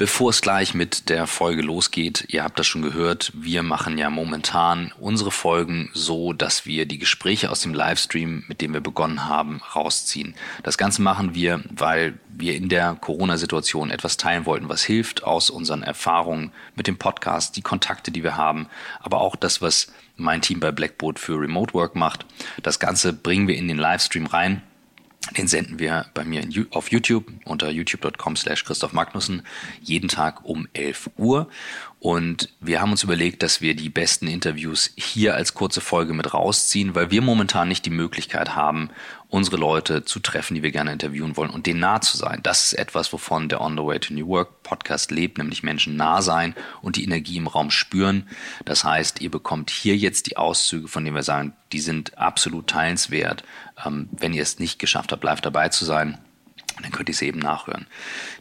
Bevor es gleich mit der Folge losgeht, ihr habt das schon gehört, wir machen ja momentan unsere Folgen so, dass wir die Gespräche aus dem Livestream, mit dem wir begonnen haben, rausziehen. Das Ganze machen wir, weil wir in der Corona-Situation etwas teilen wollten, was hilft aus unseren Erfahrungen mit dem Podcast, die Kontakte, die wir haben, aber auch das, was mein Team bei Blackboard für Remote Work macht. Das Ganze bringen wir in den Livestream rein den senden wir bei mir in, auf YouTube unter youtube.com slash Christoph Magnussen jeden Tag um 11 Uhr. Und wir haben uns überlegt, dass wir die besten Interviews hier als kurze Folge mit rausziehen, weil wir momentan nicht die Möglichkeit haben, unsere Leute zu treffen, die wir gerne interviewen wollen und denen nah zu sein. Das ist etwas, wovon der On the Way to New Work Podcast lebt, nämlich Menschen nah sein und die Energie im Raum spüren. Das heißt, ihr bekommt hier jetzt die Auszüge, von denen wir sagen, die sind absolut teilenswert. Ähm, wenn ihr es nicht geschafft habt, live dabei zu sein, dann könnt ihr es eben nachhören.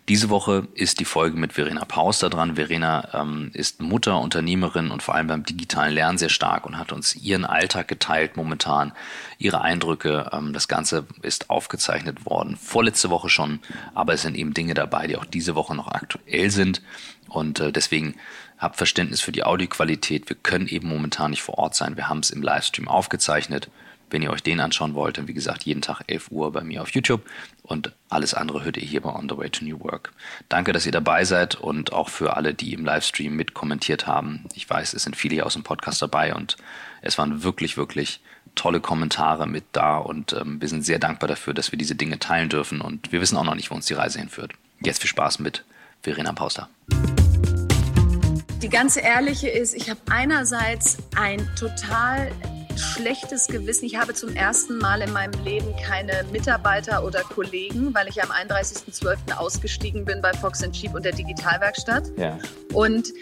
Diese Woche ist die Folge mit Verena Paus da dran. Verena ähm, ist Mutter, Unternehmerin und vor allem beim digitalen Lernen sehr stark und hat uns ihren Alltag geteilt momentan, ihre Eindrücke. Ähm, das Ganze ist aufgezeichnet worden, vorletzte Woche schon, aber es sind eben Dinge dabei, die auch diese Woche noch aktuell sind. Und äh, deswegen habt Verständnis für die Audioqualität. Wir können eben momentan nicht vor Ort sein. Wir haben es im Livestream aufgezeichnet. Wenn ihr euch den anschauen wollt, dann wie gesagt jeden Tag 11 Uhr bei mir auf YouTube und alles andere hört ihr hier bei On the Way to New Work. Danke, dass ihr dabei seid und auch für alle, die im Livestream mitkommentiert haben. Ich weiß, es sind viele hier aus dem Podcast dabei und es waren wirklich, wirklich tolle Kommentare mit da und ähm, wir sind sehr dankbar dafür, dass wir diese Dinge teilen dürfen und wir wissen auch noch nicht, wo uns die Reise hinführt. Jetzt viel Spaß mit Verena Pauster. Die ganze ehrliche ist, ich habe einerseits ein total schlechtes Gewissen. Ich habe zum ersten Mal in meinem Leben keine Mitarbeiter oder Kollegen, weil ich am 31.12. ausgestiegen bin bei Fox Cheap und der Digitalwerkstatt. Ja. Und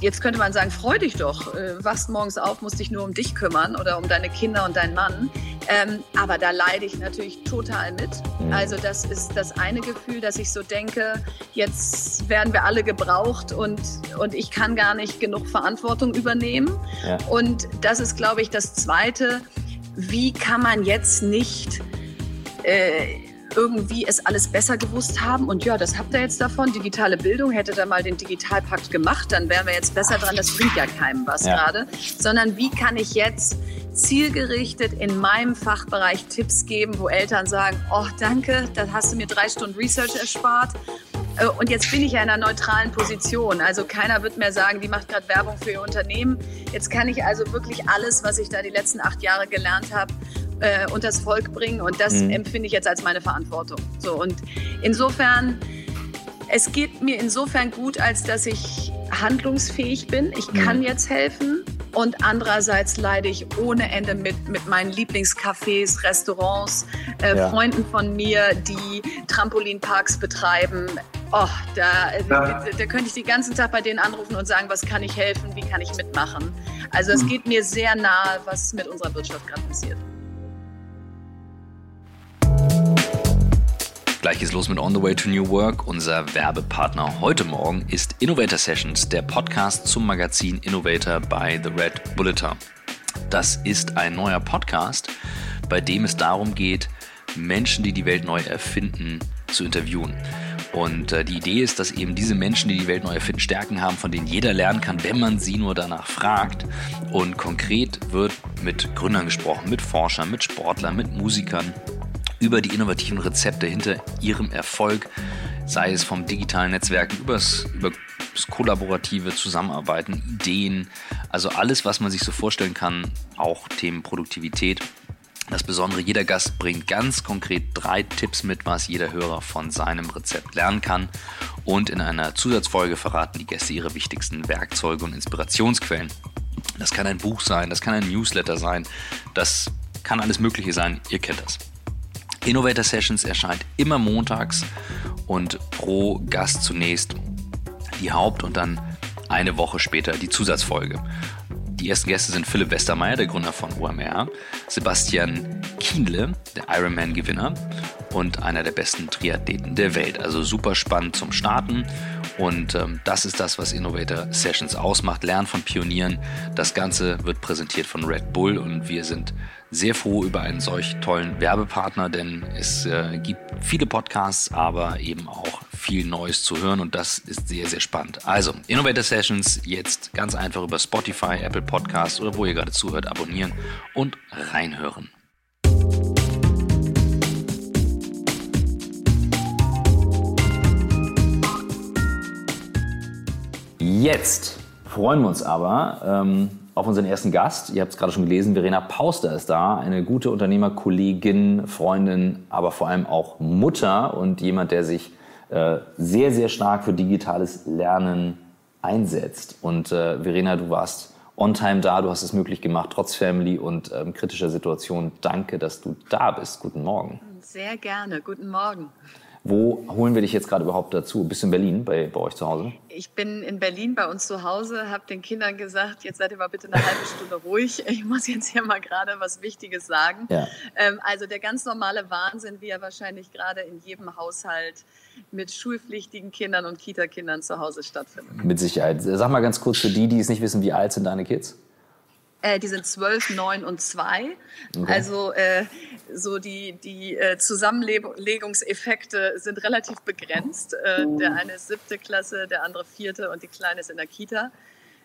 jetzt könnte man sagen, freu dich doch, äh, wachst morgens auf, musst dich nur um dich kümmern oder um deine Kinder und deinen Mann. Ähm, aber da leide ich natürlich total mit. Mhm. Also das ist das eine Gefühl, dass ich so denke, jetzt werden wir alle gebraucht und, und ich kann gar nicht genug Verantwortung übernehmen. Ja. Und das ist, glaube ich, das Zweite. Wie kann man jetzt nicht... Äh, irgendwie es alles besser gewusst haben. Und ja, das habt ihr jetzt davon. Digitale Bildung, hätte da mal den Digitalpakt gemacht, dann wären wir jetzt besser dran. Das bringt ja keinem was ja. gerade. Sondern wie kann ich jetzt zielgerichtet in meinem Fachbereich Tipps geben, wo Eltern sagen, oh danke, da hast du mir drei Stunden Research erspart. Äh, und jetzt bin ich ja in einer neutralen Position. Also keiner wird mehr sagen, die macht gerade Werbung für ihr Unternehmen. Jetzt kann ich also wirklich alles, was ich da die letzten acht Jahre gelernt habe, äh, und das Volk bringen. Und das mhm. empfinde ich jetzt als meine Verantwortung. So, und insofern, es geht mir insofern gut, als dass ich handlungsfähig bin. Ich kann mhm. jetzt helfen. Und andererseits leide ich ohne Ende mit, mit meinen Lieblingscafés, Restaurants, äh, ja. Freunden von mir, die Trampolinparks betreiben. Oh, da, ja. da, da, könnte ich den ganzen Tag bei denen anrufen und sagen, was kann ich helfen, wie kann ich mitmachen. Also es mhm. geht mir sehr nahe, was mit unserer Wirtschaft gerade passiert. Gleich geht's los mit On the Way to New Work. Unser Werbepartner heute Morgen ist Innovator Sessions, der Podcast zum Magazin Innovator bei The Red Bulletin. Das ist ein neuer Podcast, bei dem es darum geht, Menschen, die die Welt neu erfinden, zu interviewen. Und äh, die Idee ist, dass eben diese Menschen, die die Welt neu erfinden, Stärken haben, von denen jeder lernen kann, wenn man sie nur danach fragt. Und konkret wird mit Gründern gesprochen, mit Forschern, mit Sportlern, mit Musikern, über die innovativen Rezepte hinter ihrem Erfolg, sei es vom digitalen Netzwerken übers, über das kollaborative Zusammenarbeiten, Ideen, also alles, was man sich so vorstellen kann, auch Themen Produktivität. Das Besondere, jeder Gast bringt ganz konkret drei Tipps mit, was jeder Hörer von seinem Rezept lernen kann. Und in einer Zusatzfolge verraten die Gäste ihre wichtigsten Werkzeuge und Inspirationsquellen. Das kann ein Buch sein, das kann ein Newsletter sein, das kann alles Mögliche sein, ihr kennt das. Innovator Sessions erscheint immer montags und pro Gast zunächst die Haupt- und dann eine Woche später die Zusatzfolge. Die ersten Gäste sind Philipp Westermeier, der Gründer von OMR, Sebastian Kienle, der Ironman-Gewinner und einer der besten Triathleten der Welt. Also super spannend zum Starten. Und ähm, das ist das, was Innovator Sessions ausmacht. Lernen von Pionieren. Das Ganze wird präsentiert von Red Bull und wir sind sehr froh über einen solch tollen Werbepartner, denn es äh, gibt viele Podcasts, aber eben auch viel Neues zu hören und das ist sehr, sehr spannend. Also, Innovator Sessions jetzt ganz einfach über Spotify, Apple Podcasts oder wo ihr gerade zuhört, abonnieren und reinhören. Jetzt freuen wir uns aber ähm, auf unseren ersten Gast. Ihr habt es gerade schon gelesen, Verena Pauster ist da, eine gute Unternehmerkollegin, Freundin, aber vor allem auch Mutter und jemand, der sich äh, sehr, sehr stark für digitales Lernen einsetzt. Und äh, Verena, du warst on time da, du hast es möglich gemacht, trotz Family und ähm, kritischer Situation. Danke, dass du da bist. Guten Morgen. Sehr gerne. Guten Morgen. Wo holen wir dich jetzt gerade überhaupt dazu? Bist du in Berlin bei, bei euch zu Hause? Ich bin in Berlin bei uns zu Hause, habe den Kindern gesagt, jetzt seid ihr mal bitte eine halbe Stunde ruhig. Ich muss jetzt hier mal gerade was Wichtiges sagen. Ja. Ähm, also der ganz normale Wahnsinn, wie er wahrscheinlich gerade in jedem Haushalt mit schulpflichtigen Kindern und Kita-Kindern zu Hause stattfindet. Mit Sicherheit. Sag mal ganz kurz für die, die es nicht wissen, wie alt sind deine Kids? Äh, die sind zwölf, neun und zwei. Okay. Also äh, so die, die äh, Zusammenlegungseffekte sind relativ begrenzt. Äh, der eine ist siebte Klasse, der andere vierte und die Kleine ist in der Kita.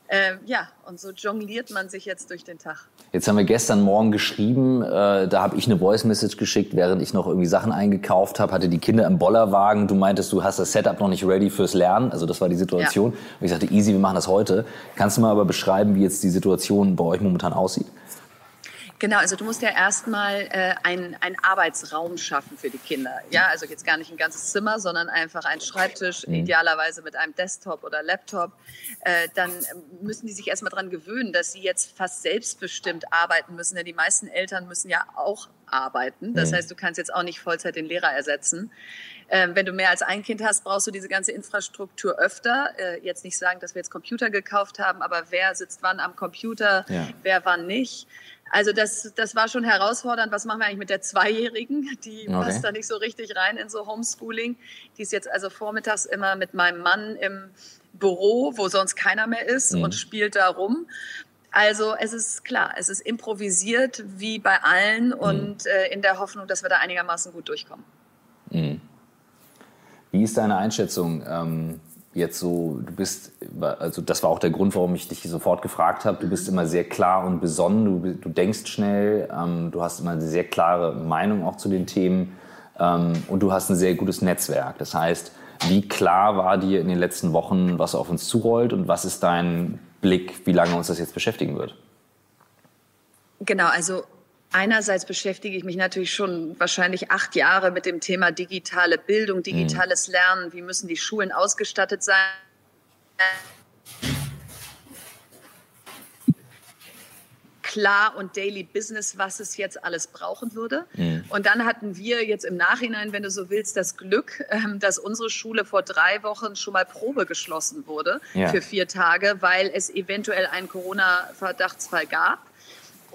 Ähm, ja, und so jongliert man sich jetzt durch den Tag. Jetzt haben wir gestern Morgen geschrieben, äh, da habe ich eine Voice Message geschickt, während ich noch irgendwie Sachen eingekauft habe, hatte die Kinder im Bollerwagen. Du meintest, du hast das Setup noch nicht ready fürs Lernen. Also das war die Situation. Ja. Und ich sagte, easy, wir machen das heute. Kannst du mal aber beschreiben, wie jetzt die Situation bei euch momentan aussieht? Genau, also du musst ja erstmal äh, einen, Arbeitsraum schaffen für die Kinder. Ja, also jetzt gar nicht ein ganzes Zimmer, sondern einfach ein Schreibtisch, mhm. idealerweise mit einem Desktop oder Laptop. Äh, dann müssen die sich erstmal dran gewöhnen, dass sie jetzt fast selbstbestimmt arbeiten müssen. Denn die meisten Eltern müssen ja auch arbeiten. Das mhm. heißt, du kannst jetzt auch nicht Vollzeit den Lehrer ersetzen. Ähm, wenn du mehr als ein Kind hast, brauchst du diese ganze Infrastruktur öfter. Äh, jetzt nicht sagen, dass wir jetzt Computer gekauft haben, aber wer sitzt wann am Computer, ja. wer wann nicht. Also das, das war schon herausfordernd. Was machen wir eigentlich mit der Zweijährigen? Die okay. passt da nicht so richtig rein in so Homeschooling. Die ist jetzt also vormittags immer mit meinem Mann im Büro, wo sonst keiner mehr ist mhm. und spielt da rum. Also es ist klar, es ist improvisiert wie bei allen mhm. und äh, in der Hoffnung, dass wir da einigermaßen gut durchkommen. Mhm. Wie ist deine Einschätzung? Ähm jetzt so, du bist, also das war auch der Grund, warum ich dich sofort gefragt habe, du bist immer sehr klar und besonnen, du, du denkst schnell, ähm, du hast immer eine sehr klare Meinung auch zu den Themen ähm, und du hast ein sehr gutes Netzwerk. Das heißt, wie klar war dir in den letzten Wochen, was auf uns zurollt und was ist dein Blick, wie lange uns das jetzt beschäftigen wird? Genau, also Einerseits beschäftige ich mich natürlich schon wahrscheinlich acht Jahre mit dem Thema digitale Bildung, digitales mhm. Lernen. Wie müssen die Schulen ausgestattet sein? klar und Daily Business, was es jetzt alles brauchen würde. Mhm. Und dann hatten wir jetzt im Nachhinein, wenn du so willst, das Glück, ähm, dass unsere Schule vor drei Wochen schon mal Probe geschlossen wurde ja. für vier Tage, weil es eventuell einen Corona-Verdachtsfall gab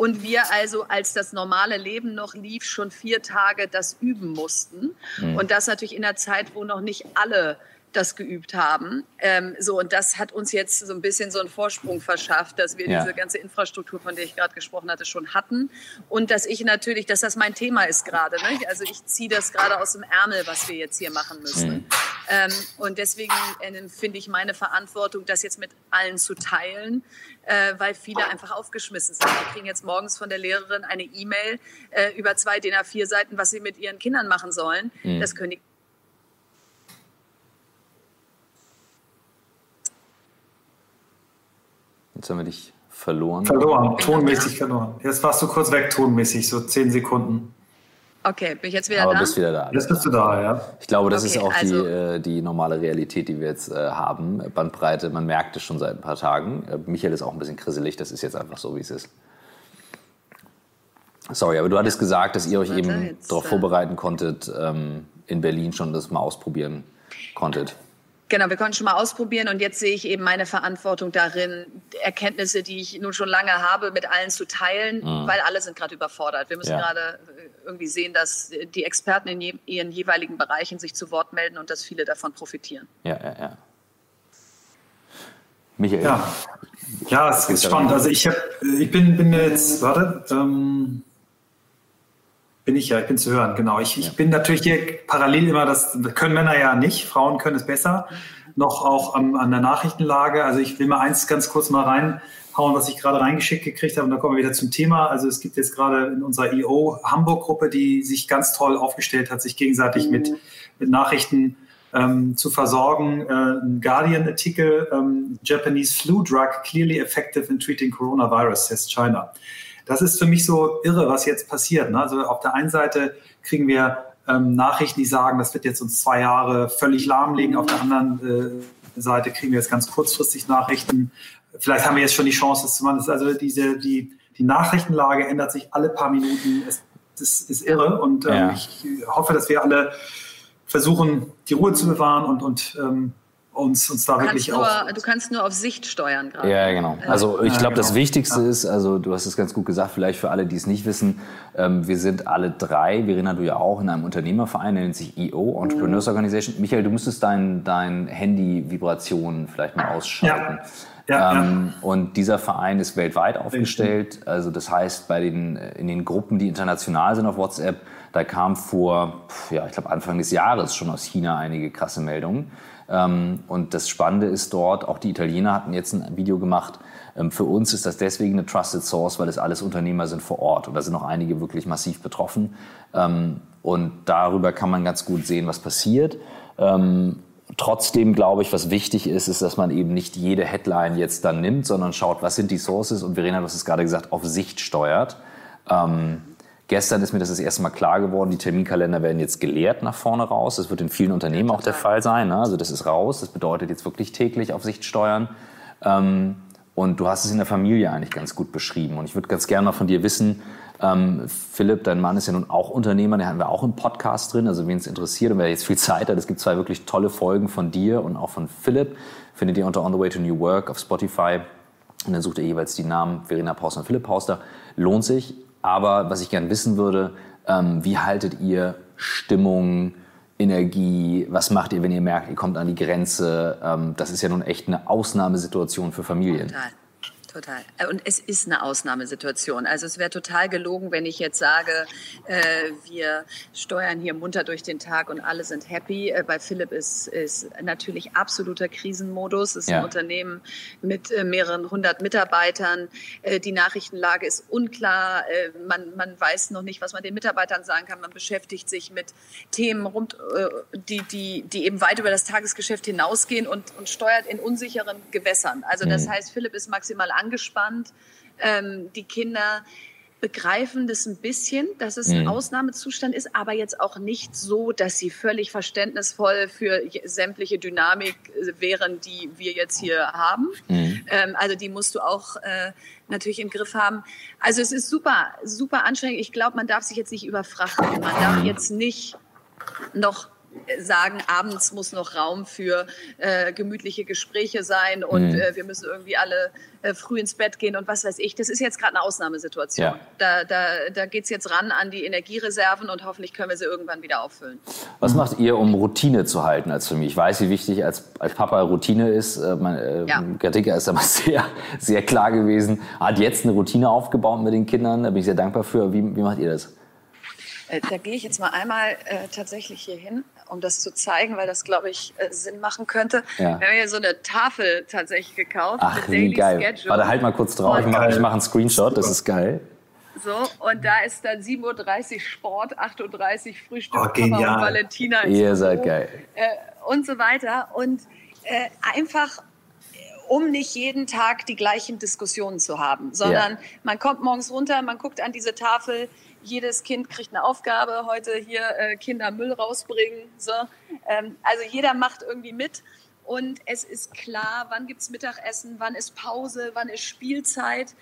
und wir also, als das normale Leben noch lief, schon vier Tage das üben mussten. Mhm. Und das natürlich in der Zeit, wo noch nicht alle das geübt haben. Ähm, so, und das hat uns jetzt so ein bisschen so einen Vorsprung verschafft, dass wir ja. diese ganze Infrastruktur, von der ich gerade gesprochen hatte, schon hatten. Und dass ich natürlich, dass das mein Thema ist gerade. Ne? Also ich ziehe das gerade aus dem Ärmel, was wir jetzt hier machen müssen. Mhm. Ähm, und deswegen äh, finde ich meine Verantwortung, das jetzt mit allen zu teilen, äh, weil viele einfach aufgeschmissen sind. Die kriegen jetzt morgens von der Lehrerin eine E-Mail äh, über zwei DIN A4 Seiten, was sie mit ihren Kindern machen sollen. Mhm. Das können die Jetzt haben wir dich verloren. Verloren, tonmäßig verloren. Jetzt warst du kurz weg, tonmäßig, so zehn Sekunden. Okay, bin ich jetzt wieder Aber da? bist wieder da. Jetzt bist du da, ja. Ich glaube, das okay, ist auch also, die, äh, die normale Realität, die wir jetzt äh, haben. Bandbreite, man merkt es schon seit ein paar Tagen. Äh, Michael ist auch ein bisschen krisselig, das ist jetzt einfach so, wie es ist. Sorry, aber du hattest gesagt, dass ihr euch Warte, eben darauf äh, vorbereiten konntet, ähm, in Berlin schon das mal ausprobieren konntet. Genau, wir konnten schon mal ausprobieren und jetzt sehe ich eben meine Verantwortung darin, Erkenntnisse, die ich nun schon lange habe, mit allen zu teilen, mhm. weil alle sind gerade überfordert. Wir müssen ja. gerade äh, irgendwie sehen, dass die Experten in je, ihren jeweiligen Bereichen sich zu Wort melden und dass viele davon profitieren. Ja, ja, ja. Michael. Ja, ja es ist spannend. Also ich, hab, ich bin, bin jetzt, warte, ähm, bin ich ja, ich bin zu hören, genau. Ich, ich bin natürlich hier parallel immer, das können Männer ja nicht, Frauen können es besser, noch auch an, an der Nachrichtenlage. Also ich will mal eins ganz kurz mal reinhauen, was ich gerade reingeschickt gekriegt habe und dann kommen wir wieder zum Thema. Also es gibt jetzt gerade in unserer EO Hamburg-Gruppe, die sich ganz toll aufgestellt hat, sich gegenseitig mit, mit Nachrichten ähm, zu versorgen. Äh, ein Guardian-Artikel, ähm, Japanese Flu Drug clearly effective in treating coronavirus, says China. Das ist für mich so irre, was jetzt passiert. Ne? Also auf der einen Seite kriegen wir ähm, Nachrichten, die sagen, das wird jetzt uns zwei Jahre völlig lahmlegen. Auf der anderen äh, Seite kriegen wir jetzt ganz kurzfristig Nachrichten. Vielleicht haben wir jetzt schon die Chance, das zu machen. Also diese, die, die Nachrichtenlage ändert sich alle paar Minuten. Es, das ist irre und ähm, ja. ich hoffe, dass wir alle versuchen, die Ruhe zu bewahren und, und ähm, uns, uns da du wirklich nur, auch. Du kannst nur auf Sicht steuern gerade. Ja, genau. Also ich glaube, ja, genau. das Wichtigste ja. ist, also du hast es ganz gut gesagt, vielleicht für alle, die es nicht wissen, ähm, wir sind alle drei, Verena, du ja auch, in einem Unternehmerverein, der nennt sich EO, Entrepreneurs mhm. Organization. Michael, du müsstest dein, dein Handy-Vibration vielleicht mal ausschalten. Ja. Ja, ähm, ja. Und dieser Verein ist weltweit aufgestellt. Also das heißt, bei den, in den Gruppen, die international sind auf WhatsApp, da kam vor, ja, ich glaube Anfang des Jahres schon aus China einige krasse Meldungen. Ähm, und das Spannende ist dort, auch die Italiener hatten jetzt ein Video gemacht. Ähm, für uns ist das deswegen eine Trusted Source, weil es alles Unternehmer sind vor Ort. Und da sind auch einige wirklich massiv betroffen. Ähm, und darüber kann man ganz gut sehen, was passiert. Trotzdem glaube ich, was wichtig ist, ist, dass man eben nicht jede Headline jetzt dann nimmt, sondern schaut, was sind die Sources und Verena, du hast es gerade gesagt, auf Sicht steuert. Ähm, Gestern ist mir das das erste Mal klar geworden, die Terminkalender werden jetzt geleert nach vorne raus. Das wird in vielen Unternehmen auch der Fall sein. Ne? Also das ist raus. Das bedeutet jetzt wirklich täglich auf Sicht steuern. Ähm, und du hast es in der Familie eigentlich ganz gut beschrieben. Und ich würde ganz gerne noch von dir wissen, ähm, Philipp, dein Mann ist ja nun auch Unternehmer, den haben wir auch im Podcast drin. Also wen es interessiert und wer jetzt viel Zeit hat, es gibt zwei wirklich tolle Folgen von dir und auch von Philipp. Findet ihr unter On the Way to New Work auf Spotify. Und dann sucht ihr jeweils die Namen Verena Pauster und Philipp Pauster. Lohnt sich. Aber was ich gern wissen würde, ähm, wie haltet ihr Stimmung, Energie? Was macht ihr, wenn ihr merkt, ihr kommt an die Grenze? Ähm, das ist ja nun echt eine Ausnahmesituation für Familien. Total. Total. Äh, und es ist eine Ausnahmesituation. Also es wäre total gelogen, wenn ich jetzt sage, äh, wir steuern hier munter durch den Tag und alle sind happy. Äh, bei Philipp ist, ist natürlich absoluter Krisenmodus. Es ist ja. ein Unternehmen mit äh, mehreren hundert Mitarbeitern. Äh, die Nachrichtenlage ist unklar. Äh, man, man weiß noch nicht, was man den Mitarbeitern sagen kann. Man beschäftigt sich mit Themen rund, die, die, die eben weit über das Tagesgeschäft hinausgehen und, und steuert in unsicheren Gewässern. Also das mhm. heißt, Philipp ist maximal angespannt. Ähm, die Kinder begreifen das ein bisschen, dass es ein mhm. Ausnahmezustand ist, aber jetzt auch nicht so, dass sie völlig verständnisvoll für sämtliche Dynamik äh, wären, die wir jetzt hier haben. Mhm. Ähm, also die musst du auch äh, natürlich im Griff haben. Also es ist super, super anstrengend. Ich glaube, man darf sich jetzt nicht überfrachten. Man darf jetzt nicht noch sagen, abends muss noch Raum für äh, gemütliche Gespräche sein und mhm. äh, wir müssen irgendwie alle äh, früh ins Bett gehen und was weiß ich. Das ist jetzt gerade eine Ausnahmesituation. Ja. Da, da, da geht es jetzt ran an die Energiereserven und hoffentlich können wir sie irgendwann wieder auffüllen. Was macht ihr, um Routine zu halten als Familie? Ich weiß, wie wichtig als, als Papa Routine ist. Äh, mein, äh, ja. Gertika ist aber sehr, sehr klar gewesen. Hat jetzt eine Routine aufgebaut mit den Kindern. Da bin ich sehr dankbar für. Wie, wie macht ihr das? Äh, da gehe ich jetzt mal einmal äh, tatsächlich hier hin um das zu zeigen, weil das, glaube ich, äh, Sinn machen könnte. Ja. Wir haben hier so eine Tafel tatsächlich gekauft. Ach, wie geil. Schedule. Warte, halt mal kurz drauf. Ich mache mach einen Screenshot, das ist geil. So, und da ist dann 7.30 Uhr Sport, 8.30 Uhr Frühstück, oh, Papa und Valentina. Ihr seid geil. Äh, und so weiter. Und äh, einfach um nicht jeden Tag die gleichen Diskussionen zu haben, sondern ja. man kommt morgens runter, man guckt an diese Tafel, jedes Kind kriegt eine Aufgabe, heute hier äh, Kinder Müll rausbringen. So. Ähm, also jeder macht irgendwie mit. Und es ist klar, wann gibt es Mittagessen, wann ist Pause, wann ist Spielzeit,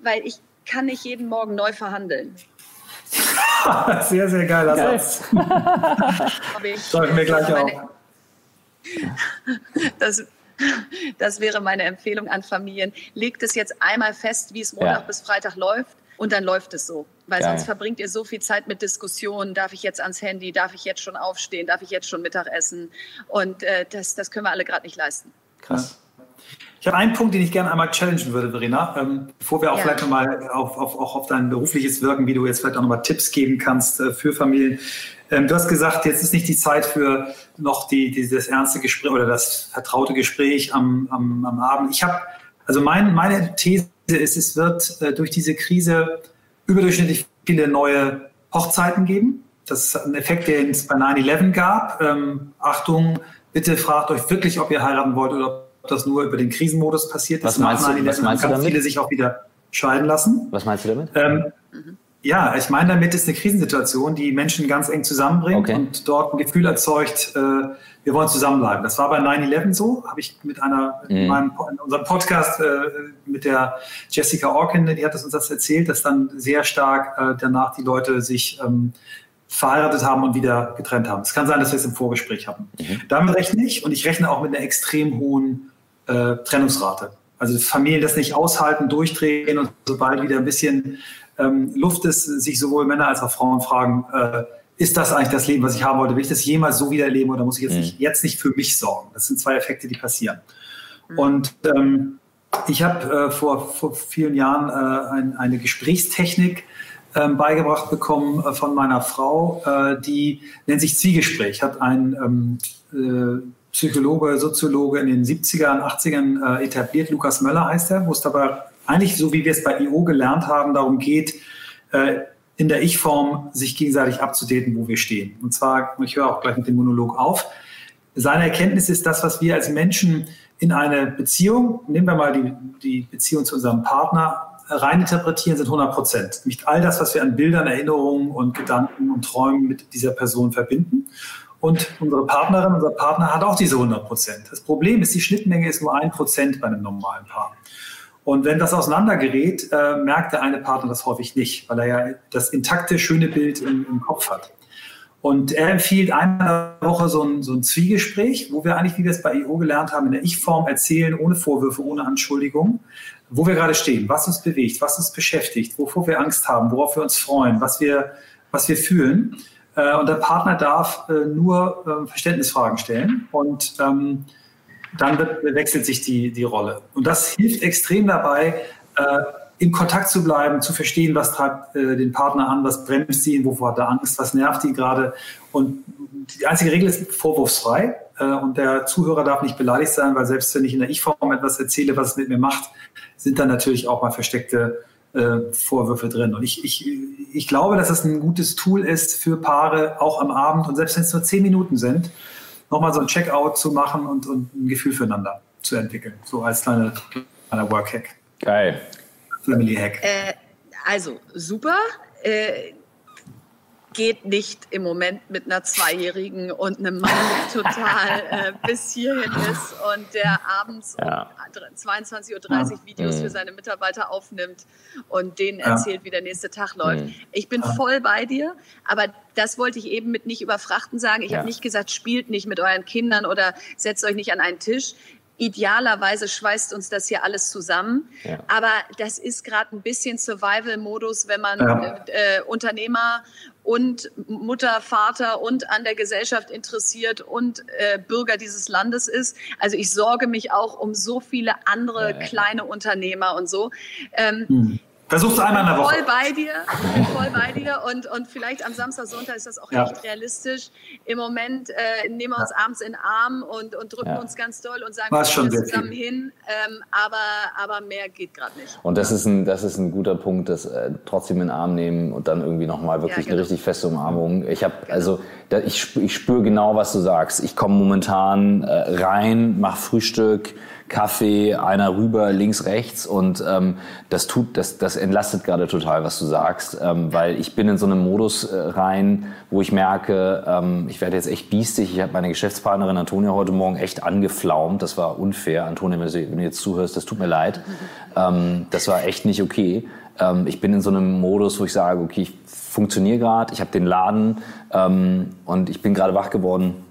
weil ich kann nicht jeden Morgen neu verhandeln. sehr, sehr geiler Satz. Schreiben mir gleich auf. Das, das wäre meine Empfehlung an Familien. Legt es jetzt einmal fest, wie es Montag ja. bis Freitag läuft und dann läuft es so. Weil Geil. sonst verbringt ihr so viel Zeit mit Diskussionen. Darf ich jetzt ans Handy? Darf ich jetzt schon aufstehen? Darf ich jetzt schon Mittag essen? Und äh, das, das können wir alle gerade nicht leisten. Krass. Ich habe einen Punkt, den ich gerne einmal challengen würde, Verena, ähm, bevor wir auch ja. vielleicht nochmal auf, auf, auch auf dein berufliches Wirken, wie du jetzt vielleicht auch nochmal Tipps geben kannst äh, für Familien. Ähm, du hast gesagt, jetzt ist nicht die Zeit für noch die, dieses ernste Gespräch oder das vertraute Gespräch am, am, am Abend. Ich habe, also mein, meine These ist, es wird äh, durch diese Krise überdurchschnittlich viele neue Hochzeiten geben. Das ist ein Effekt, den es bei 9-11 gab. Ähm, Achtung, bitte fragt euch wirklich, ob ihr heiraten wollt oder ob das nur über den Krisenmodus passiert ist. Was meinst, du, was meinst du damit? viele sich auch wieder scheiden lassen. Was meinst du damit? Ähm, mhm. Ja, ich meine, damit ist eine Krisensituation, die Menschen ganz eng zusammenbringt okay. und dort ein Gefühl erzeugt, äh, wir wollen zusammenbleiben. Das war bei 9-11 so, habe ich mit einer, mm. in, meinem, in unserem Podcast äh, mit der Jessica Orkin, die hat das uns das erzählt, dass dann sehr stark äh, danach die Leute sich ähm, verheiratet haben und wieder getrennt haben. Es kann sein, dass wir es im Vorgespräch hatten. Mhm. Damit rechne ich und ich rechne auch mit einer extrem hohen äh, Trennungsrate. Also Familien das nicht aushalten, durchdrehen und sobald wieder ein bisschen ähm, Luft ist, sich sowohl Männer als auch Frauen fragen, äh, ist das eigentlich das Leben, was ich haben wollte? Will ich das jemals so wieder erleben oder muss ich jetzt, mhm. nicht, jetzt nicht für mich sorgen? Das sind zwei Effekte, die passieren. Mhm. Und ähm, ich habe äh, vor, vor vielen Jahren äh, ein, eine Gesprächstechnik ähm, beigebracht bekommen äh, von meiner Frau, äh, die nennt sich Zwiegespräch, hat ein ähm, äh, Psychologe, Soziologe in den 70ern, 80ern äh, etabliert, Lukas Möller heißt er, wo es dabei eigentlich so wie wir es bei IO gelernt haben, darum geht, äh, in der Ich-Form sich gegenseitig abzudaten, wo wir stehen. Und zwar, ich höre auch gleich mit dem Monolog auf, seine Erkenntnis ist das, was wir als Menschen in eine Beziehung, nehmen wir mal die, die Beziehung zu unserem Partner, reininterpretieren, sind 100 Prozent. Nicht all das, was wir an Bildern, Erinnerungen und Gedanken und Träumen mit dieser Person verbinden. Und unsere Partnerin, unser Partner hat auch diese 100 Prozent. Das Problem ist, die Schnittmenge ist nur ein Prozent bei einem normalen Paar. Und wenn das auseinandergerät, äh, merkt der eine Partner das häufig nicht, weil er ja das intakte, schöne Bild im, im Kopf hat. Und er empfiehlt einmal in der Woche so ein, so ein Zwiegespräch, wo wir eigentlich, wie wir es bei IO gelernt haben, in der Ich-Form erzählen, ohne Vorwürfe, ohne Anschuldigung, wo wir gerade stehen, was uns bewegt, was uns beschäftigt, wovor wir Angst haben, worauf wir uns freuen, was wir, was wir fühlen. Äh, und der Partner darf äh, nur äh, Verständnisfragen stellen und ähm, dann wechselt sich die, die Rolle. Und das hilft extrem dabei, äh, in Kontakt zu bleiben, zu verstehen, was treibt äh, den Partner an, was bremst ihn, wovor hat er Angst, was nervt ihn gerade. Und die einzige Regel ist vorwurfsfrei. Äh, und der Zuhörer darf nicht beleidigt sein, weil selbst wenn ich in der Ich-Form etwas erzähle, was es mit mir macht, sind dann natürlich auch mal versteckte äh, Vorwürfe drin. Und ich, ich, ich glaube, dass es ein gutes Tool ist für Paare, auch am Abend und selbst wenn es nur zehn Minuten sind, nochmal so ein Checkout zu machen und, und ein Gefühl füreinander zu entwickeln. So als kleiner, kleiner Work-Hack. Geil. Family-Hack. Äh, also, super. Äh, geht nicht im Moment mit einer Zweijährigen und einem Mann, der total äh, bis hierhin ist und der abends ja. um 22.30 Uhr ja. Videos für mhm. seine Mitarbeiter aufnimmt und denen ja. erzählt, wie der nächste Tag läuft. Mhm. Ich bin voll bei dir, aber das wollte ich eben mit nicht überfrachten sagen. Ich habe nicht gesagt, spielt nicht mit euren Kindern oder setzt euch nicht an einen Tisch idealerweise schweißt uns das hier alles zusammen. Ja. Aber das ist gerade ein bisschen Survival-Modus, wenn man ja. äh, Unternehmer und Mutter, Vater und an der Gesellschaft interessiert und äh, Bürger dieses Landes ist. Also ich sorge mich auch um so viele andere ja, kleine Unternehmer und so. Ähm, hm. Versuch's einmal in der Woche. Voll bei dir, ich bin voll bei dir und, und vielleicht am Samstag, Sonntag ist das auch ja. echt realistisch. Im Moment äh, nehmen wir uns ja. abends in den Arm und, und drücken ja. uns ganz doll und sagen, wir gehen zusammen viel. hin, ähm, aber, aber mehr geht gerade nicht. Und das ist ein, das ist ein guter Punkt, das äh, trotzdem in den Arm nehmen und dann irgendwie nochmal wirklich genau. eine richtig feste Umarmung. Ich habe, genau. also da, ich, ich spüre genau, was du sagst. Ich komme momentan äh, rein, mache Frühstück, Kaffee, einer rüber, links, rechts und ähm, das tut, das, das entlastet gerade total, was du sagst, ähm, weil ich bin in so einem Modus äh, rein, wo ich merke, ähm, ich werde jetzt echt biestig. Ich habe meine Geschäftspartnerin Antonia heute Morgen echt angeflaumt. Das war unfair. Antonia, wenn du jetzt zuhörst, das tut mir leid. Ähm, das war echt nicht okay. Ähm, ich bin in so einem Modus, wo ich sage, okay, ich funktioniere gerade, ich habe den Laden ähm, und ich bin gerade wach geworden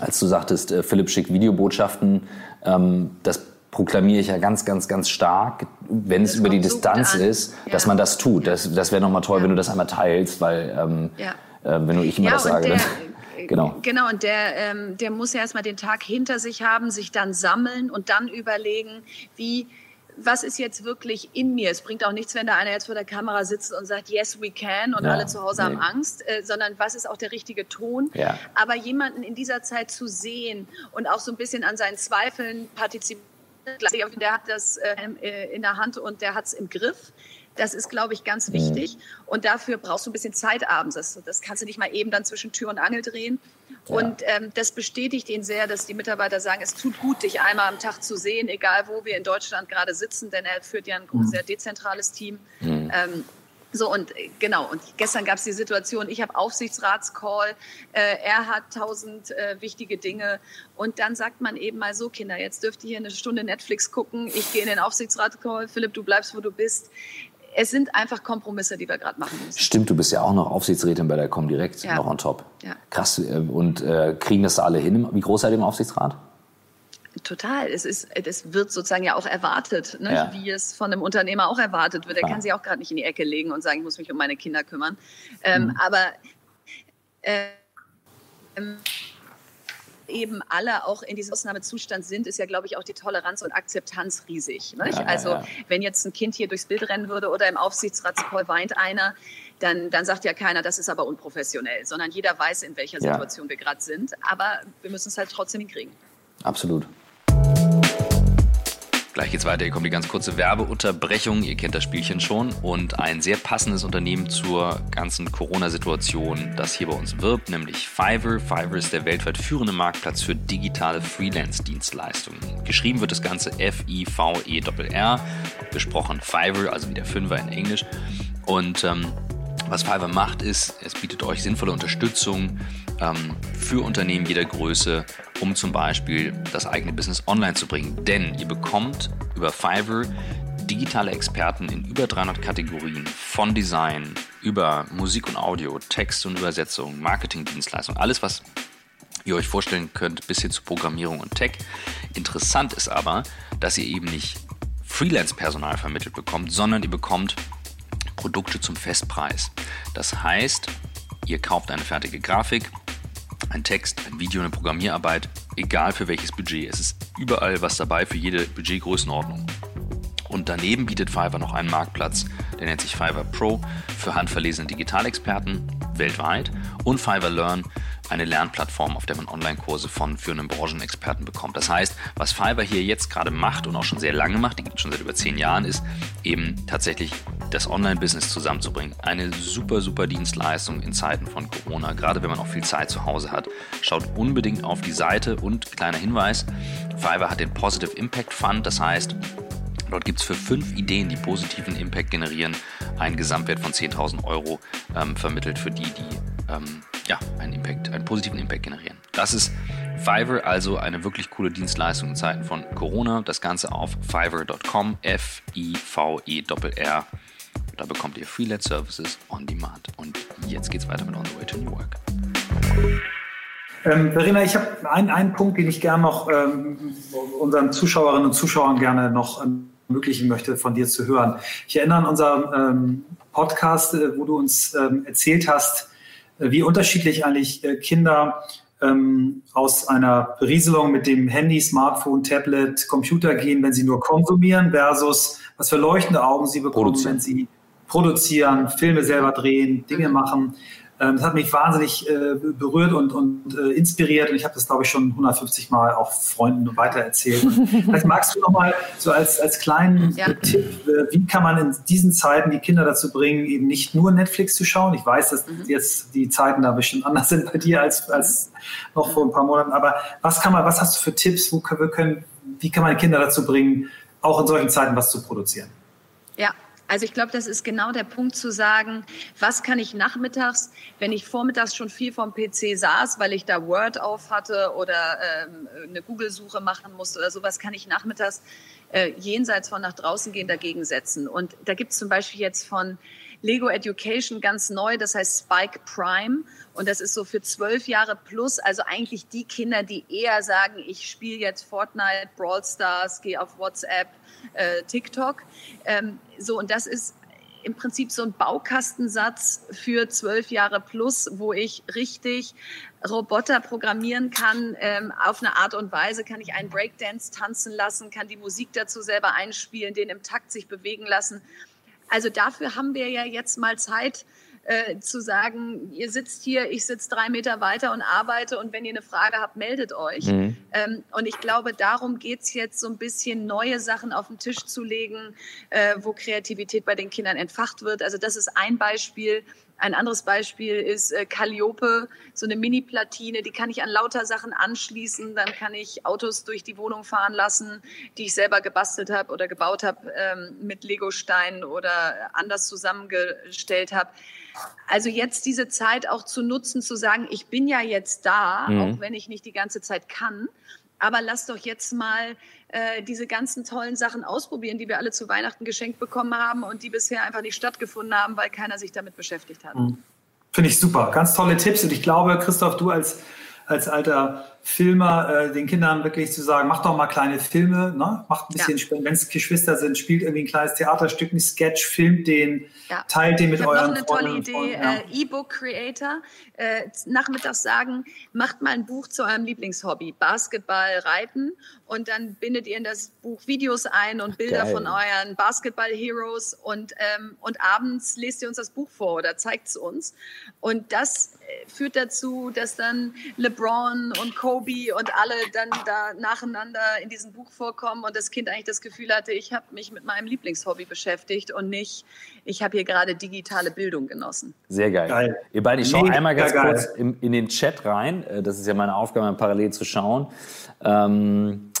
als du sagtest, äh, Philipp schickt Videobotschaften, das proklamiere ich ja ganz, ganz, ganz stark, wenn das es über die Distanz ist, ja. dass man das tut. Das, das wäre nochmal toll, ja. wenn du das einmal teilst, weil ähm, ja. äh, wenn du ich immer das sage. Der, genau. Genau, und der, ähm, der muss ja erstmal den Tag hinter sich haben, sich dann sammeln und dann überlegen, wie was ist jetzt wirklich in mir? Es bringt auch nichts, wenn da einer jetzt vor der Kamera sitzt und sagt, yes, we can und ja, alle zu Hause nee. haben Angst, äh, sondern was ist auch der richtige Ton? Ja. Aber jemanden in dieser Zeit zu sehen und auch so ein bisschen an seinen Zweifeln partizipieren, der hat das äh, äh, in der Hand und der hat es im Griff. Das ist, glaube ich, ganz mhm. wichtig. Und dafür brauchst du ein bisschen Zeit abends. Das, das, kannst du nicht mal eben dann zwischen Tür und Angel drehen. Ja. Und ähm, das bestätigt ihn sehr, dass die Mitarbeiter sagen, es tut gut, dich einmal am Tag zu sehen, egal wo wir in Deutschland gerade sitzen, denn er führt ja ein mhm. sehr dezentrales Team. Mhm. Ähm, so und äh, genau, und gestern gab es die Situation, ich habe Aufsichtsratscall, äh, er hat tausend äh, wichtige Dinge und dann sagt man eben mal so, Kinder, jetzt dürft ihr hier eine Stunde Netflix gucken, ich gehe in den Aufsichtsratscall, Philipp, du bleibst, wo du bist es sind einfach Kompromisse, die wir gerade machen müssen. Stimmt, du bist ja auch noch Aufsichtsrätin bei der Comdirect, ja. noch on top. Ja. Krass. Äh, und äh, kriegen das da alle hin? Wie groß seid ihr im Aufsichtsrat? Total. Es, ist, es wird sozusagen ja auch erwartet, ne? ja. wie es von einem Unternehmer auch erwartet wird. Er Klar. kann sich auch gerade nicht in die Ecke legen und sagen, ich muss mich um meine Kinder kümmern. Ähm, mhm. Aber äh, eben alle auch in diesem Ausnahmezustand sind, ist ja, glaube ich, auch die Toleranz und Akzeptanz riesig. Ja, also ja, ja. wenn jetzt ein Kind hier durchs Bild rennen würde oder im Aufsichtsratscall weint einer, dann, dann sagt ja keiner, das ist aber unprofessionell, sondern jeder weiß, in welcher Situation wir gerade sind. Aber wir müssen es halt trotzdem hinkriegen. Absolut. Gleich geht's weiter. Hier kommt die ganz kurze Werbeunterbrechung. Ihr kennt das Spielchen schon. Und ein sehr passendes Unternehmen zur ganzen Corona-Situation, das hier bei uns wirbt, nämlich Fiverr. Fiverr ist der weltweit führende Marktplatz für digitale Freelance-Dienstleistungen. Geschrieben wird das Ganze F-I-V-E-R-R. Gesprochen Fiverr, also wie der Fünfer in Englisch. Und ähm, was Fiverr macht, ist, es bietet euch sinnvolle Unterstützung ähm, für Unternehmen jeder Größe, um zum Beispiel das eigene Business online zu bringen. Denn ihr bekommt über Fiverr digitale Experten in über 300 Kategorien von Design über Musik und Audio, Text und Übersetzung, Marketingdienstleistungen, alles was ihr euch vorstellen könnt, bis hin zu Programmierung und Tech. Interessant ist aber, dass ihr eben nicht Freelance-Personal vermittelt bekommt, sondern ihr bekommt Produkte zum Festpreis. Das heißt, ihr kauft eine fertige Grafik, ein Text, ein Video, eine Programmierarbeit, egal für welches Budget. Es ist überall was dabei für jede Budgetgrößenordnung. Und daneben bietet Fiverr noch einen Marktplatz, der nennt sich Fiverr Pro für handverlesene Digitalexperten weltweit und Fiverr Learn eine Lernplattform, auf der man Online-Kurse von führenden Branchenexperten bekommt. Das heißt, was Fiverr hier jetzt gerade macht und auch schon sehr lange macht, die gibt es schon seit über zehn Jahren, ist eben tatsächlich das Online-Business zusammenzubringen. Eine super, super Dienstleistung in Zeiten von Corona, gerade wenn man auch viel Zeit zu Hause hat. Schaut unbedingt auf die Seite und kleiner Hinweis, Fiverr hat den Positive Impact Fund, das heißt, Dort gibt es für fünf Ideen, die positiven Impact generieren, einen Gesamtwert von 10.000 Euro ähm, vermittelt für die, die ähm, ja, einen, Impact, einen positiven Impact generieren. Das ist Fiverr, also eine wirklich coole Dienstleistung in Zeiten von Corona. Das Ganze auf fiverr.com, F-I-V-E-R-R. Da bekommt ihr Freelance Services on Demand. Und jetzt geht's weiter mit On the Way to New Work. Ähm, Verena, ich habe einen, Punkt, den ich gerne noch ähm, unseren Zuschauerinnen und Zuschauern gerne noch ermöglichen möchte, von dir zu hören. Ich erinnere an unseren ähm, Podcast, äh, wo du uns ähm, erzählt hast, äh, wie unterschiedlich eigentlich äh, Kinder ähm, aus einer Berieselung mit dem Handy, Smartphone, Tablet, Computer gehen, wenn sie nur konsumieren, versus was für leuchtende Augen sie bekommen, wenn sie produzieren, Filme selber drehen, Dinge machen. Ähm, das hat mich wahnsinnig äh, berührt und, und äh, inspiriert und ich habe das, glaube ich, schon 150 Mal auch Freunden weitererzählt. Vielleicht magst du noch mal so als, als kleinen ja. Tipp, äh, wie kann man in diesen Zeiten die Kinder dazu bringen, eben nicht nur Netflix zu schauen? Ich weiß, dass mhm. jetzt die Zeiten da bestimmt anders sind bei dir als, als noch vor ein paar Monaten, aber was kann man, was hast du für Tipps, wo können, können, wie kann man Kinder dazu bringen, auch in solchen Zeiten was zu produzieren? Ja, also ich glaube, das ist genau der Punkt zu sagen, was kann ich nachmittags, wenn ich vormittags schon viel vom PC saß, weil ich da Word auf hatte oder ähm, eine Google-Suche machen musste oder sowas, kann ich nachmittags äh, jenseits von nach draußen gehen dagegen setzen. Und da gibt es zum Beispiel jetzt von Lego Education ganz neu, das heißt Spike Prime. Und das ist so für zwölf Jahre plus, also eigentlich die Kinder, die eher sagen, ich spiele jetzt Fortnite, Brawl Stars, gehe auf WhatsApp, äh, TikTok. Ähm, so, und das ist im Prinzip so ein Baukastensatz für zwölf Jahre plus, wo ich richtig Roboter programmieren kann. Ähm, auf eine Art und Weise kann ich einen Breakdance tanzen lassen, kann die Musik dazu selber einspielen, den im Takt sich bewegen lassen. Also dafür haben wir ja jetzt mal Zeit, äh, zu sagen, ihr sitzt hier, ich sitze drei Meter weiter und arbeite und wenn ihr eine Frage habt, meldet euch. Mhm. Ähm, und ich glaube, darum geht's jetzt so ein bisschen neue Sachen auf den Tisch zu legen, äh, wo Kreativität bei den Kindern entfacht wird. Also das ist ein Beispiel. Ein anderes Beispiel ist äh, Calliope, so eine Mini-Platine, die kann ich an lauter Sachen anschließen. Dann kann ich Autos durch die Wohnung fahren lassen, die ich selber gebastelt habe oder gebaut habe ähm, mit Legosteinen oder anders zusammengestellt habe. Also jetzt diese Zeit auch zu nutzen, zu sagen, ich bin ja jetzt da, mhm. auch wenn ich nicht die ganze Zeit kann. Aber lass doch jetzt mal äh, diese ganzen tollen Sachen ausprobieren, die wir alle zu Weihnachten geschenkt bekommen haben und die bisher einfach nicht stattgefunden haben, weil keiner sich damit beschäftigt hat. Mhm. Finde ich super. Ganz tolle Tipps. Und ich glaube, Christoph, du als, als alter Filmer, äh, den Kindern wirklich zu sagen, macht doch mal kleine Filme, ne? macht ein bisschen, ja. wenn es Geschwister sind, spielt irgendwie ein kleines Theaterstück, ein Sketch, filmt den, ja. teilt den mit ich euren noch eine tolle Idee, ja. äh, E-Book-Creator, äh, nachmittags sagen, macht mal ein Buch zu eurem Lieblingshobby, Basketball, Reiten und dann bindet ihr in das Buch Videos ein und Bilder Geil. von euren Basketball-Heroes und, ähm, und abends lest ihr uns das Buch vor oder zeigt es uns und das äh, führt dazu, dass dann LeBron und Kobe und alle dann da nacheinander in diesem Buch vorkommen und das Kind eigentlich das Gefühl hatte, ich habe mich mit meinem Lieblingshobby beschäftigt und nicht, ich habe hier gerade digitale Bildung genossen. Sehr geil. geil. Ihr beiden, ich schaue einmal ganz kurz in, in, den Chat rein. Äh, das ist ja meine Aufgabe, parallel zu schauen. Ähm,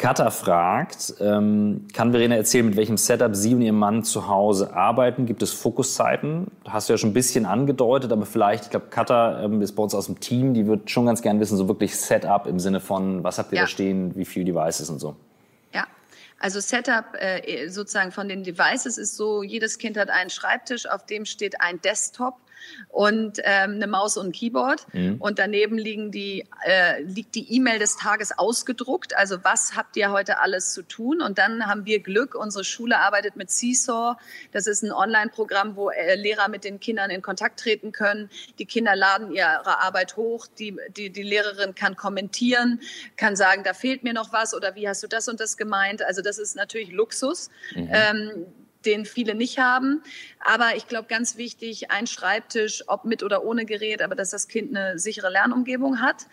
Katha fragt, ähm, kann Verena erzählen, mit welchem Setup sie und ihr Mann zu Hause arbeiten? Gibt es Fokuszeiten? Hast du ja schon ein bisschen angedeutet, aber vielleicht, ich glaube, Katha ähm, ist bei uns aus dem Team, die wird schon ganz gern wissen, so wirklich Setup im Sinne von, was habt ihr ja. da stehen, wie viele Devices und so. Ja, also Setup äh, sozusagen von den Devices ist so, jedes Kind hat einen Schreibtisch, auf dem steht ein Desktop und ähm, eine Maus und ein Keyboard. Mhm. Und daneben liegen die, äh, liegt die E-Mail des Tages ausgedruckt. Also was habt ihr heute alles zu tun? Und dann haben wir Glück. Unsere Schule arbeitet mit Seesaw. Das ist ein Online-Programm, wo äh, Lehrer mit den Kindern in Kontakt treten können. Die Kinder laden ihre Arbeit hoch. Die, die, die Lehrerin kann kommentieren, kann sagen, da fehlt mir noch was oder wie hast du das und das gemeint? Also das ist natürlich Luxus. Mhm. Ähm, den viele nicht haben. Aber ich glaube, ganz wichtig, ein Schreibtisch, ob mit oder ohne Gerät, aber dass das Kind eine sichere Lernumgebung hat.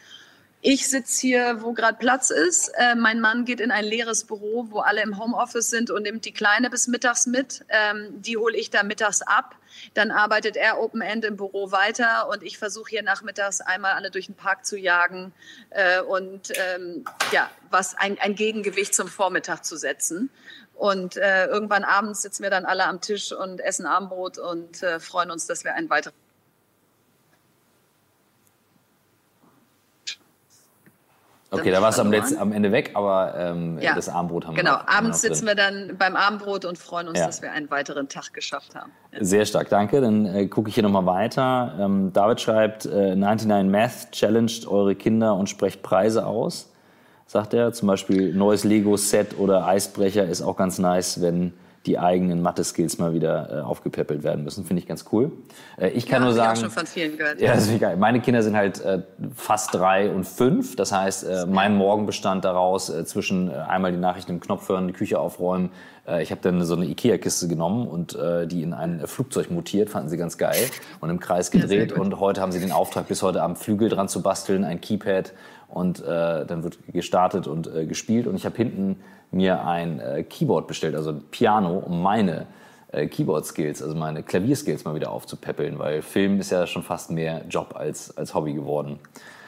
Ich sitze hier, wo gerade Platz ist. Äh, mein Mann geht in ein leeres Büro, wo alle im Homeoffice sind und nimmt die Kleine bis mittags mit. Ähm, die hole ich da mittags ab. Dann arbeitet er Open End im Büro weiter und ich versuche hier nachmittags einmal alle durch den Park zu jagen äh, und ähm, ja, was ein, ein Gegengewicht zum Vormittag zu setzen. Und äh, irgendwann abends sitzen wir dann alle am Tisch und essen Abendbrot und äh, freuen uns, dass wir einen weiteren. Okay, da war es am, am, Ende weg, aber ähm, ja, das Abendbrot haben genau. wir. Genau, abends sitzen wir dann beim Abendbrot und freuen uns, ja. dass wir einen weiteren Tag geschafft haben. Ja. Sehr stark, danke. Dann äh, gucke ich hier nochmal weiter. Ähm, David schreibt, äh, 99 Math challenged eure Kinder und sprecht Preise aus sagt er. Zum Beispiel neues Lego-Set oder Eisbrecher ist auch ganz nice, wenn die eigenen Mathe-Skills mal wieder äh, aufgepäppelt werden müssen. Finde ich ganz cool. Äh, ich kann ja, nur sagen. Ich auch schon von vielen gehört. Ja, das ist geil. Meine Kinder sind halt äh, fast drei und fünf. Das heißt, äh, mein Morgen bestand daraus äh, zwischen äh, einmal die Nachrichten im Knopf hören, die Küche aufräumen. Äh, ich habe dann so eine Ikea-Kiste genommen und äh, die in ein Flugzeug mutiert, fanden sie ganz geil und im Kreis gedreht. Ja, und heute haben sie den Auftrag, bis heute am Flügel dran zu basteln, ein Keypad und äh, dann wird gestartet und äh, gespielt und ich habe hinten mir ein äh, Keyboard bestellt, also ein Piano, um meine äh, Keyboard-Skills, also meine Klavierskills mal wieder aufzupäppeln, weil Film ist ja schon fast mehr Job als, als Hobby geworden.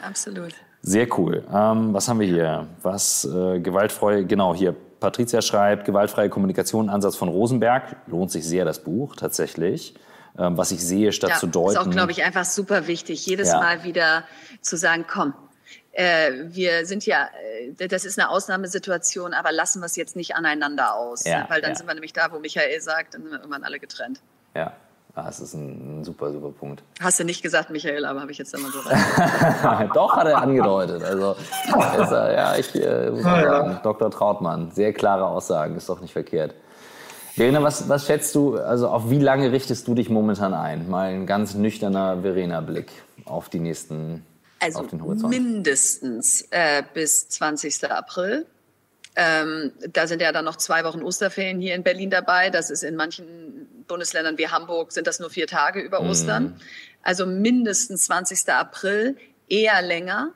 Absolut. Sehr cool. Ähm, was haben wir hier? Was äh, gewaltfreie, genau hier. Patricia schreibt, gewaltfreie Kommunikation, Ansatz von Rosenberg. Lohnt sich sehr, das Buch, tatsächlich. Ähm, was ich sehe, statt ja, zu deuten. ist auch, glaube ich, einfach super wichtig, jedes ja. Mal wieder zu sagen, komm, äh, wir sind ja, äh, das ist eine Ausnahmesituation, aber lassen wir es jetzt nicht aneinander aus. Ja, weil dann ja. sind wir nämlich da, wo Michael sagt, dann sind wir irgendwann alle getrennt. Ja, ah, das ist ein, ein, super, super Punkt. Hast du nicht gesagt, Michael, aber habe ich jetzt immer so rein. Doch, hat er angedeutet. Also, ist, ja, ich äh, muss sagen, Dr. Trautmann, sehr klare Aussagen, ist doch nicht verkehrt. Verena, was, was schätzt du, also auf wie lange richtest du dich momentan ein? Mal ein ganz nüchterner Verena-Blick auf die nächsten, also mindestens äh, bis 20. April. Ähm, da sind ja dann noch zwei Wochen Osterferien hier in Berlin dabei. Das ist in manchen Bundesländern wie Hamburg sind das nur vier Tage über Mhm. Ostern. Also mindestens 20. April, eher länger.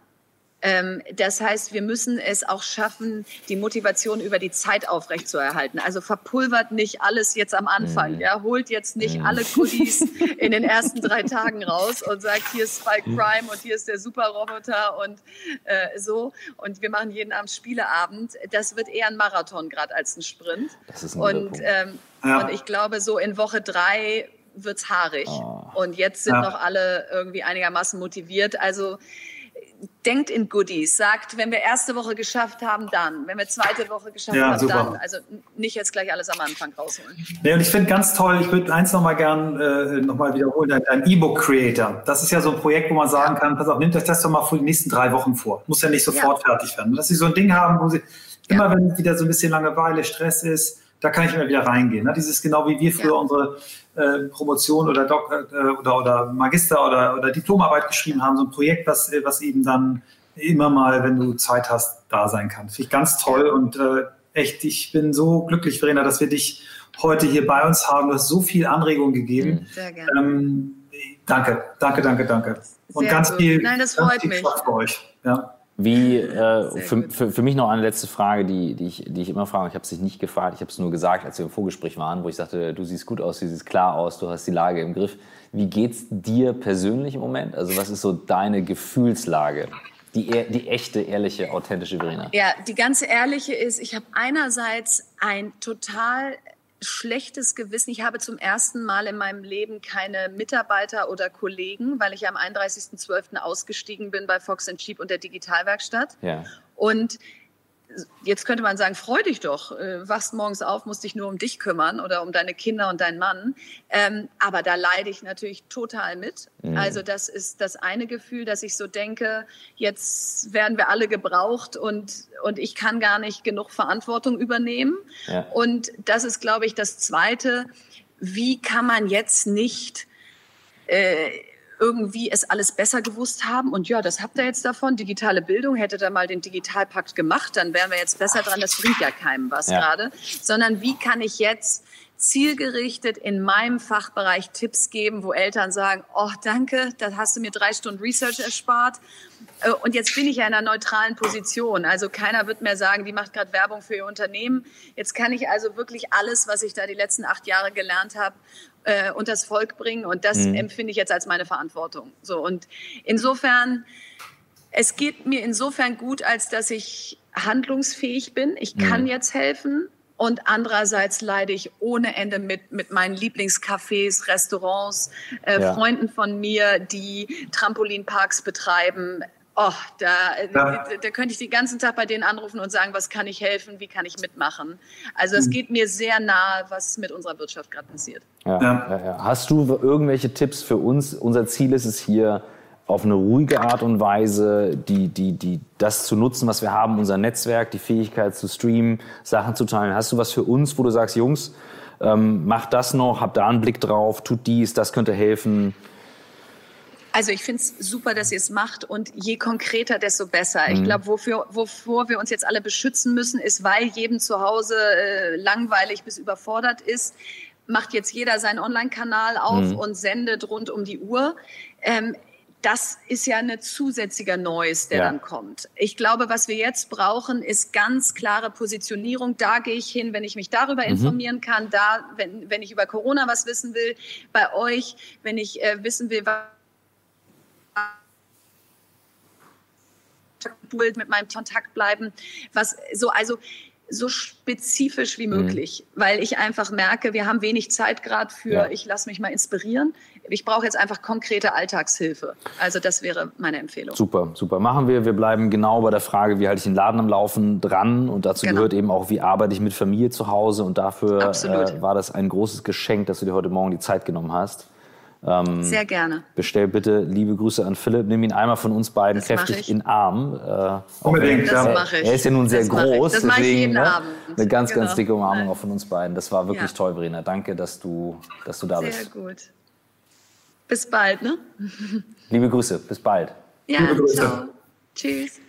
Ähm, das heißt, wir müssen es auch schaffen, die Motivation über die Zeit aufrechtzuerhalten. Also verpulvert nicht alles jetzt am Anfang. Ja, holt jetzt nicht alle Goodies in den ersten drei Tagen raus und sagt, hier ist Spike Prime und hier ist der Superroboter und äh, so. Und wir machen jeden Abend Spieleabend. Das wird eher ein Marathon gerade als ein Sprint. Das ist ein und, ähm, Ja. und ich glaube, so in Woche drei wird's haarig. Oh. Und jetzt sind Ja. noch alle irgendwie einigermaßen motiviert. Also denkt in Goodies, sagt, wenn wir erste Woche geschafft haben, dann. Wenn wir zweite Woche geschafft Ja, haben, super. dann. Also nicht jetzt gleich alles am Anfang rausholen. Nee, und ich finde ganz toll, ich würde eins nochmal gern äh, nochmal wiederholen, dein, dein E-Book Creator. Das ist ja so ein Projekt, wo man sagen kann, pass auf, nehmt euch das doch mal für die nächsten drei Wochen vor. Muss ja nicht sofort fertig werden. Dass sie so ein Ding haben, wo sie immer, wenn wieder so ein bisschen Langeweile, Stress ist, da kann ich immer wieder reingehen. Ne? Dieses genau wie wir früher Ja. unsere äh, Promotion oder, Dok äh, oder, oder Magister oder, oder Diplomarbeit geschrieben haben, so ein Projekt, was, äh, was eben dann immer mal, wenn du Zeit hast, da sein kann. Finde ich ganz toll und äh, echt, ich bin so glücklich, Verena, dass wir dich heute hier bei uns haben. Du hast so viel Anregung gegeben. Sehr gerne. Ähm, danke, danke, danke, danke. Und Sehr ganz gut. viel, Nein, das freut mich. Spaß für euch. Ja. Wie, äh, für, für, für mich noch eine letzte Frage, die, die, ich, die ich immer frage. Ich habe es dich nicht gefragt, ich habe es nur gesagt, als wir im Vorgespräch waren, wo ich sagte, du siehst gut aus, du siehst klar aus, du hast die Lage im Griff. Wie geht's dir persönlich im Moment? Also was ist so deine Gefühlslage? Die, ehr- die echte, ehrliche, authentische Verena. Ja, die ganz ehrliche ist, ich habe einerseits ein total schlechtes Gewissen. Ich habe zum ersten Mal in meinem Leben keine Mitarbeiter oder Kollegen, weil ich am 31.12. ausgestiegen bin bei Fox Cheap und der Digitalwerkstatt. Ja. Und jetzt könnte man sagen, freu dich doch, äh, wachst morgens auf, musst dich nur um dich kümmern oder um deine Kinder und deinen Mann. Ähm, aber da leide ich natürlich total mit. Mhm. Also das ist das eine Gefühl, dass ich so denke, jetzt werden wir alle gebraucht und, und ich kann gar nicht genug Verantwortung übernehmen. Ja. Und das ist, glaube ich, das Zweite. Wie kann man jetzt nicht äh, irgendwie es alles besser gewusst haben. Und ja, das habt ihr jetzt davon. Digitale Bildung, hättet ihr mal den Digitalpakt gemacht, dann wären wir jetzt besser dran. Das bringt ja keinem was Ja. gerade. Sondern wie kann ich jetzt zielgerichtet in meinem Fachbereich Tipps geben, wo Eltern sagen, oh danke, da hast du mir drei Stunden Research erspart. Äh, Und jetzt bin ich ja in einer neutralen Position. Also keiner wird mehr sagen, die macht gerade Werbung für ihr Unternehmen. Jetzt kann ich also wirklich alles, was ich da die letzten acht Jahre gelernt habe, äh, unters Volk bringen. Und das Mhm. empfinde ich jetzt als meine Verantwortung. So und insofern, es geht mir insofern gut, als dass ich handlungsfähig bin. Ich kann Mhm. jetzt helfen. Und andererseits leide ich ohne Ende mit, mit meinen Lieblingscafés, Restaurants, äh, Ja. Freunden von mir, die Trampolinparks betreiben. Oh, da, Ja. da, da könnte ich den ganzen Tag bei denen anrufen und sagen, was kann ich helfen, wie kann ich mitmachen. Also es geht mir sehr nahe, was mit unserer Wirtschaft gerade passiert. Ja, Ja. ja. Ja, Hast du irgendwelche Tipps für uns? Unser Ziel ist es hier, auf eine ruhige Art und Weise die, die, die, das zu nutzen, was wir haben, unser Netzwerk, die Fähigkeit zu streamen, Sachen zu teilen. Hast du was für uns, wo du sagst, Jungs, ähm, macht das noch, habt da einen Blick drauf, tut dies, das könnte helfen? Also ich finde es super, dass ihr es macht und je konkreter, desto besser. Mhm. Ich glaube, wofür, wovor wir uns jetzt alle beschützen müssen, ist, weil jedem zu Hause äh, langweilig bis überfordert ist, macht jetzt jeder seinen Online-Kanal auf Mhm. und sendet rund um die Uhr. Ähm, das ist ja eine zusätzlicher Noise, der Ja. dann kommt. Ich glaube, was wir jetzt brauchen, ist ganz klare Positionierung. Da gehe ich hin, wenn ich mich darüber informieren kann. Da, wenn, wenn ich über Corona was wissen will. Bei euch, wenn ich äh, wissen will, was mit meinem Kontakt bleiben, was so also so spezifisch wie möglich, weil ich einfach merke, wir haben wenig Zeit gerade für, Ja. ich lasse mich mal inspirieren. Ich brauche jetzt einfach konkrete Alltagshilfe. Also das wäre meine Empfehlung. Super, super. Machen wir. Wir bleiben genau bei der Frage, wie halte ich den Laden am Laufen dran. Und dazu Genau. gehört eben auch, wie arbeite ich mit Familie zu Hause. Und dafür äh, war das ein großes Geschenk, dass du dir heute Morgen die Zeit genommen hast. Ähm, Sehr gerne. Bestell bitte liebe Grüße an Philipp. Nimm ihn einmal von uns beiden das kräftig in Arm. Äh, Unbedingt, das mache ich. Er ist ja nun sehr das groß. Das mache ich jeden ne, Abend. Eine ganz, genau. ganz dicke Umarmung auch von uns beiden. Das war wirklich ja. toll, Verena. Danke, dass du, dass du da sehr bist. Sehr gut. Bis bald, ne? Liebe Grüße. Bis bald. Ja, ciao. Tschüss.